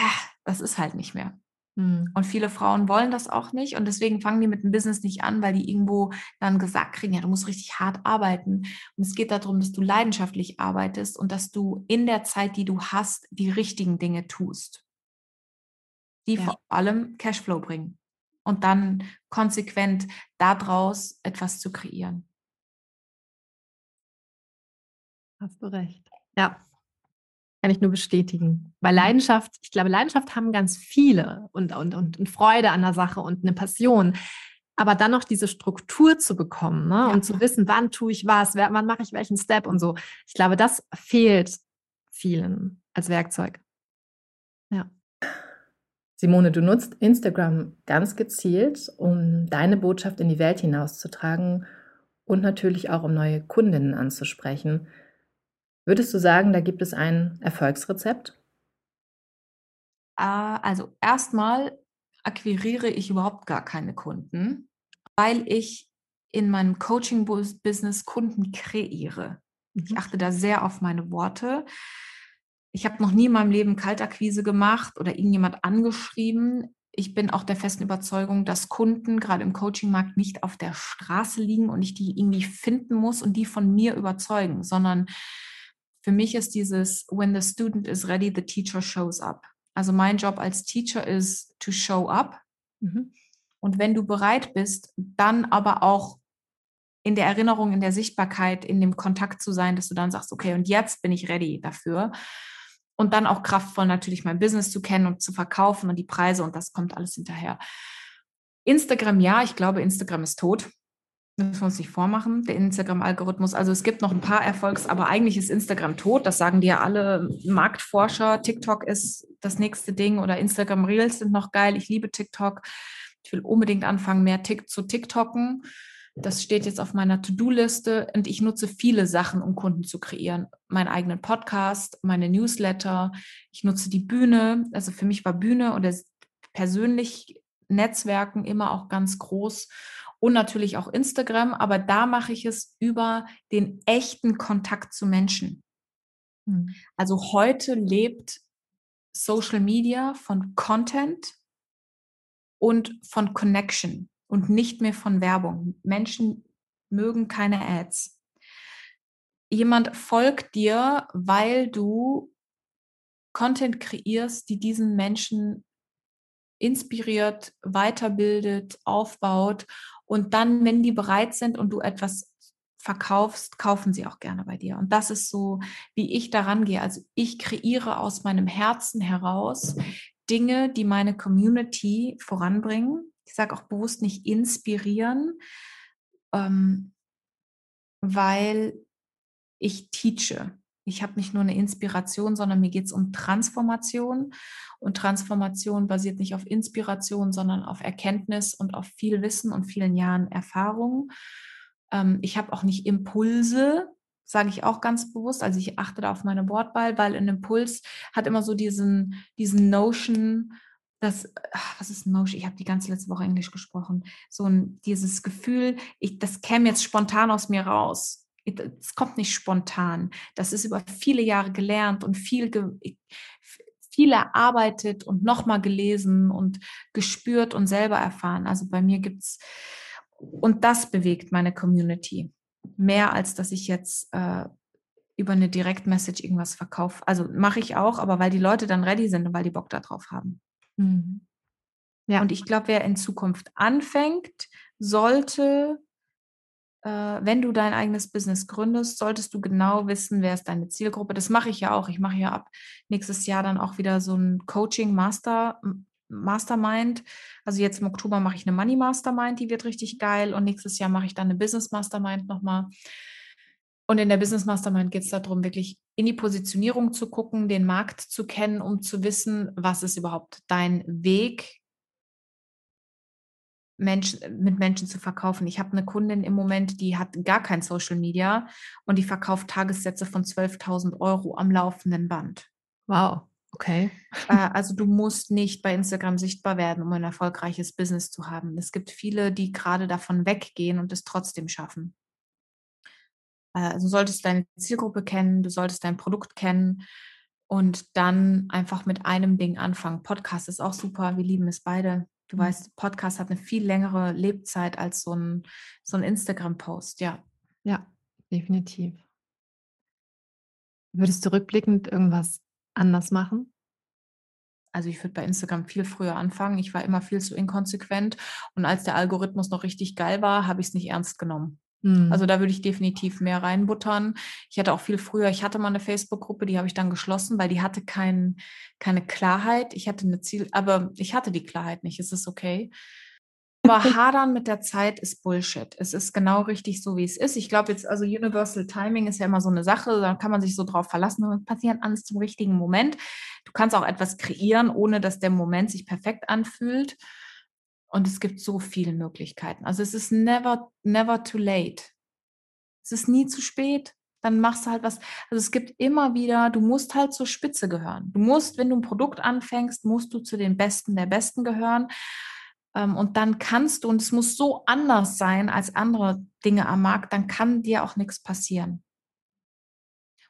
das ist halt nicht mehr. Hm. Und viele Frauen wollen das auch nicht und deswegen fangen die mit dem Business nicht an, weil die irgendwo dann gesagt kriegen, ja, du musst richtig hart arbeiten. Und es geht darum, dass du leidenschaftlich arbeitest und dass du in der Zeit, die du hast, die richtigen Dinge tust, die ja. vor allem Cashflow bringen und dann konsequent daraus etwas zu kreieren. Hast du recht. Ja, kann ich nur bestätigen. Weil mhm. Leidenschaft, ich glaube, Leidenschaft haben ganz viele und, und, und, und Freude an der Sache und eine Passion. Aber dann noch diese Struktur zu bekommen ne? Ja. und zu wissen, wann tue ich was, wann mache ich welchen Step und so. Ich glaube, das fehlt vielen als Werkzeug. Ja. Simone, du nutzt Instagram ganz gezielt, um deine Botschaft in die Welt hinauszutragen und natürlich auch um neue Kundinnen anzusprechen. Würdest du sagen, da gibt es ein Erfolgsrezept? Ah, also erstmal akquiriere ich überhaupt gar keine Kunden, weil ich in meinem Coaching-Business Kunden kreiere. Ich mhm. achte da sehr auf meine Worte. Ich habe noch nie in meinem Leben Kaltakquise gemacht oder irgendjemand angeschrieben. Ich bin auch der festen Überzeugung, dass Kunden gerade im Coachingmarkt nicht auf der Straße liegen und ich die irgendwie finden muss und die von mir überzeugen, sondern für mich ist dieses When the student is ready, the teacher shows up. Also mein Job als Teacher ist to show up. Mhm. Und wenn du bereit bist, dann aber auch in der Erinnerung, in der Sichtbarkeit, in dem Kontakt zu sein, dass du dann sagst, okay, und jetzt bin ich ready dafür und dann auch kraftvoll natürlich mein Business zu kennen und zu verkaufen und die Preise und das kommt alles hinterher. Instagram, ja, ich glaube, Instagram ist tot. Müssen wir uns nicht vormachen, der Instagram-Algorithmus. Also es gibt noch ein paar Erfolgs, aber eigentlich ist Instagram tot. Das sagen dir alle Marktforscher. TikTok ist das nächste Ding oder Instagram Reels sind noch geil. Ich liebe TikTok. Ich will unbedingt anfangen, mehr Tick zu TikToken. Das steht jetzt auf meiner To-Do-Liste und ich nutze viele Sachen, um Kunden zu kreieren. Meinen eigenen Podcast, meine Newsletter. Ich nutze die Bühne. Also für mich war Bühne oder persönlich Netzwerken immer auch ganz groß und natürlich auch Instagram. Aber da mache ich es über den echten Kontakt zu Menschen. Hm. Also heute lebt Social Media von Content und von Connection und nicht mehr von Werbung. Menschen mögen keine Ads. Jemand folgt dir, weil du Content kreierst, die diesen Menschen inspiriert, weiterbildet, aufbaut. Und dann, wenn die bereit sind und du etwas verkaufst, kaufen sie auch gerne bei dir. Und das ist so, wie ich daran gehe. Also ich kreiere aus meinem Herzen heraus Dinge, die meine Community voranbringen. Ich sage auch bewusst nicht inspirieren, ähm, weil ich teache. Ich habe nicht nur eine Inspiration, sondern mir geht es um Transformation. Und Transformation basiert nicht auf Inspiration, sondern auf Erkenntnis und auf viel Wissen und vielen Jahren Erfahrung. Ähm, ich habe auch nicht Impulse, sage ich auch ganz bewusst. Also ich achte da auf meine Wortwahl, weil ein Impuls hat immer so diesen, diesen Notion, dass, ach, was ist Notion? Ich habe die ganze letzte Woche Englisch gesprochen. So ein, dieses Gefühl, ich, das käme jetzt spontan aus mir raus. Es kommt nicht spontan. Das ist über viele Jahre gelernt und viel, viel erarbeitet und nochmal gelesen und gespürt und selber erfahren. Also bei mir gibt es, und das bewegt meine Community mehr als dass ich jetzt äh, über eine Direktmessage irgendwas verkaufe. Also mache ich auch, aber weil die Leute dann ready sind und weil die Bock darauf haben. Mhm. Ja. Und ich glaube, wer in Zukunft anfängt, sollte, äh, wenn du dein eigenes Business gründest, solltest du genau wissen, wer ist deine Zielgruppe. Das mache ich ja auch. Ich mache ja ab nächstes Jahr dann auch wieder so ein Coaching Master Mastermind. Also jetzt im Oktober mache ich eine Money Mastermind, die wird richtig geil. Und nächstes Jahr mache ich dann eine Business Mastermind nochmal. Und in der Business Mastermind geht es darum, wirklich in die Positionierung zu gucken, den Markt zu kennen, um zu wissen, was ist überhaupt dein Weg, Mensch, mit Menschen zu verkaufen. Ich habe eine Kundin im Moment, die hat gar kein Social Media und die verkauft Tagessätze von 12.000 Euro am laufenden Band. Wow. Okay. Äh, also du musst nicht bei Instagram sichtbar werden, um ein erfolgreiches Business zu haben. Es gibt viele, die gerade davon weggehen und es trotzdem schaffen. Also du solltest deine Zielgruppe kennen, du solltest dein Produkt kennen und dann einfach mit einem Ding anfangen. Podcast ist auch super, wir lieben es beide. Du mhm. weißt, Podcast hat eine viel längere Lebzeit als so ein, so ein Instagram-Post, ja. Ja, definitiv. Würdest du rückblickend irgendwas anders machen? Also ich würde bei Instagram viel früher anfangen. Ich war immer viel zu inkonsequent. Und als der Algorithmus noch richtig geil war, habe ich es nicht ernst genommen. Mhm. Also da würde ich definitiv mehr reinbuttern. Ich hatte auch viel früher, ich hatte mal eine Facebook-Gruppe, die habe ich dann geschlossen, weil die hatte kein, keine Klarheit. Ich hatte eine Ziel, aber ich hatte die Klarheit nicht. Es ist okay. Aber <laughs> hadern mit der Zeit ist Bullshit. Es ist genau richtig so, wie es ist. Ich glaube jetzt, also Universal Timing ist ja immer so eine Sache, da kann man sich so drauf verlassen und passiert alles zum richtigen Moment. Du kannst auch etwas kreieren, ohne dass der Moment sich perfekt anfühlt. Und es gibt so viele Möglichkeiten. Also es ist never, never too late. Es ist nie zu spät. Dann machst du halt was. Also es gibt immer wieder, du musst halt zur Spitze gehören. Du musst, wenn du ein Produkt anfängst, musst du zu den Besten der Besten gehören. Ähm, und dann kannst du, und es muss so anders sein als andere Dinge am Markt, dann kann dir auch nichts passieren.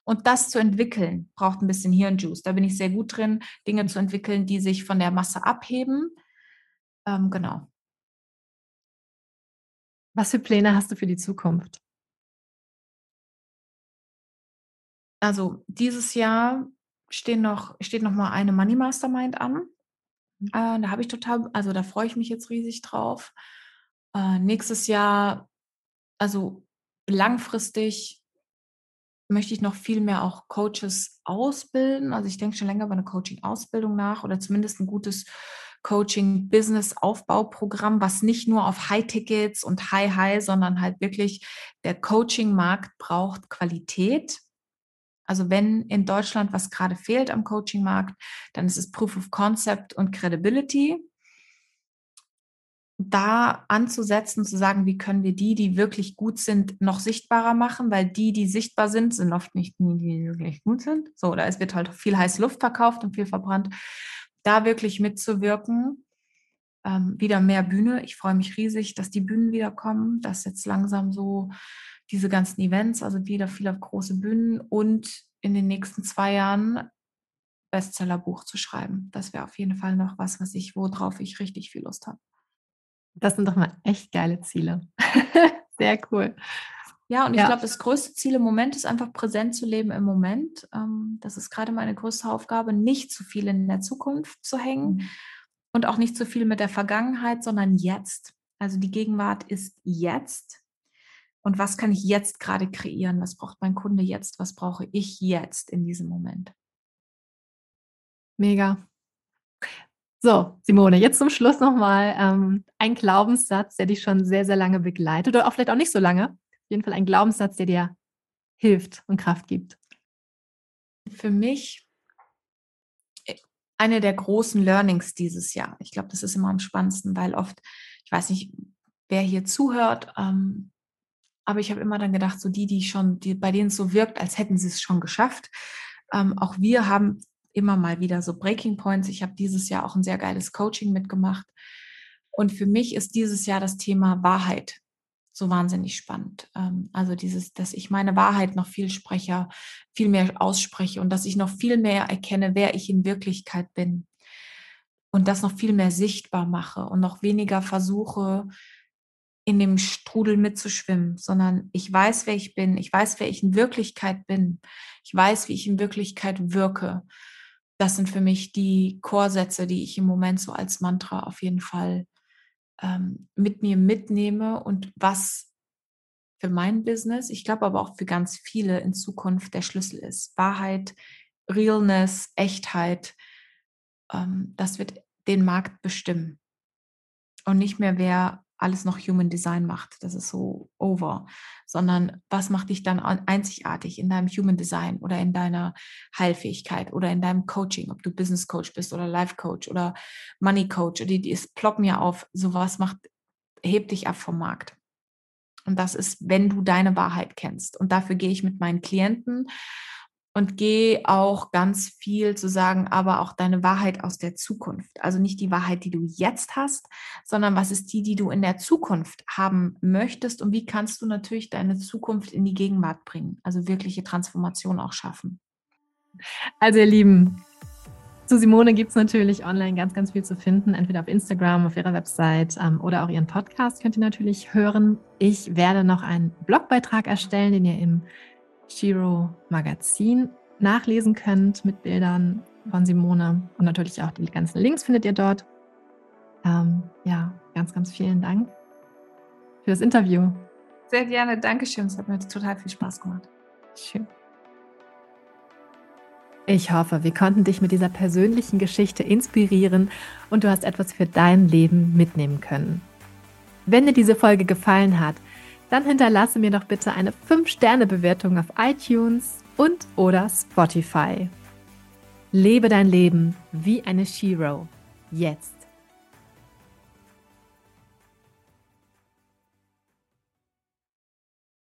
Und das zu entwickeln, braucht ein bisschen Hirnjuice. Da bin ich sehr gut drin, Dinge zu entwickeln, die sich von der Masse abheben. Ähm, genau. Was für Pläne hast du für die Zukunft? Also dieses Jahr stehen noch, steht noch mal eine Money Mastermind an. Mhm. Äh, da habe ich total, also da freue ich mich jetzt riesig drauf. Äh, nächstes Jahr, also langfristig möchte ich noch viel mehr auch Coaches ausbilden. Also ich denke schon länger über eine Coaching-Ausbildung nach oder zumindest ein gutes Coaching-Business-Aufbauprogramm, was nicht nur auf High-Tickets und High-High, sondern halt wirklich der Coaching-Markt braucht Qualität. Also wenn in Deutschland was gerade fehlt am Coaching-Markt, dann ist es Proof of Concept und Credibility da anzusetzen, zu sagen, wie können wir die, die wirklich gut sind, noch sichtbarer machen, weil die, die sichtbar sind, sind oft nicht die, die wirklich gut sind. So, es wird halt viel heiße Luft verkauft und viel verbrannt. Da wirklich mitzuwirken, ähm, wieder mehr Bühne. Ich freue mich riesig, dass die Bühnen wieder kommen, dass jetzt langsam so diese ganzen Events, also wieder viele große Bühnen und in den nächsten zwei Jahren Bestsellerbuch zu schreiben. Das wäre auf jeden Fall noch was, was ich, worauf ich richtig viel Lust habe. Das sind doch mal echt geile Ziele. <laughs> Sehr cool. Ja, und ich ja. glaube, das größte Ziel im Moment ist einfach präsent zu leben im Moment. Ähm, das ist gerade meine größte Aufgabe, nicht zu viel in der Zukunft zu hängen mhm. und auch nicht zu viel mit der Vergangenheit, sondern jetzt. Also die Gegenwart ist jetzt. Und was kann ich jetzt gerade kreieren? Was braucht mein Kunde jetzt? Was brauche ich jetzt in diesem Moment? Mega. So, Simone, jetzt zum Schluss nochmal ähm, ein Glaubenssatz, der dich schon sehr, sehr lange begleitet oder auch vielleicht auch nicht so lange. Jeden Fall ein Glaubenssatz, der dir hilft und Kraft gibt. Für mich äh, eine der großen Learnings dieses Jahr. Ich glaube, das ist immer am spannendsten, weil oft, ich weiß nicht, wer hier zuhört, ähm, aber ich habe immer dann gedacht, so die, die schon, die, bei denen es so wirkt, als hätten sie es schon geschafft. Ähm, auch wir haben immer mal wieder so Breaking Points. Ich habe dieses Jahr auch ein sehr geiles Coaching mitgemacht. Und für mich ist dieses Jahr das Thema Wahrheit so wahnsinnig spannend. Ähm, also dieses, dass ich meine Wahrheit noch viel spreche, viel mehr ausspreche und dass ich noch viel mehr erkenne, wer ich in Wirklichkeit bin. Und das noch viel mehr sichtbar mache und noch weniger versuche, in dem Strudel mitzuschwimmen, sondern ich weiß, wer ich bin, ich weiß, wer ich in Wirklichkeit bin, ich weiß, wie ich in Wirklichkeit wirke das sind für mich die Chorsätze, die ich im Moment so als Mantra auf jeden Fall ähm, mit mir mitnehme und was für mein Business, ich glaube aber auch für ganz viele in Zukunft der Schlüssel ist. Wahrheit, Realness, Echtheit, ähm, das wird den Markt bestimmen. Und nicht mehr, wer alles noch Human Design macht. Das ist so over. Sondern was macht dich dann einzigartig in deinem Human Design oder in deiner Heilfähigkeit oder in deinem Coaching, ob du Business Coach bist oder Life Coach oder Money Coach. Die, die es ploppen ja auf, sowas macht, hebt dich ab vom Markt. Und das ist, wenn du deine Wahrheit kennst. Und dafür gehe ich mit meinen Klienten und geh auch ganz viel zu sagen, aber auch deine Wahrheit aus der Zukunft. Also nicht die Wahrheit, die du jetzt hast, sondern was ist die, die du in der Zukunft haben möchtest und wie kannst du natürlich deine Zukunft in die Gegenwart bringen, also wirkliche Transformation auch schaffen. Also ihr Lieben, zu Simone gibt es natürlich online ganz, ganz viel zu finden, entweder auf Instagram, auf ihrer Website ähm, oder auch ihren Podcast könnt ihr natürlich hören. Ich werde noch einen Blogbeitrag erstellen, den ihr im Shiro Magazin nachlesen könnt mit Bildern von Simone. Und natürlich auch die ganzen Links findet ihr dort. Ähm, ja, ganz, ganz vielen Dank für das Interview. Sehr gerne, Dankeschön. Es hat mir total viel Spaß gemacht. Schön. Ich hoffe, wir konnten dich mit dieser persönlichen Geschichte inspirieren und du hast etwas für dein Leben mitnehmen können. Wenn dir diese Folge gefallen hat, dann hinterlasse mir doch bitte eine 5-Sterne-Bewertung auf iTunes und oder Spotify. Lebe dein Leben wie eine Shiro. Jetzt.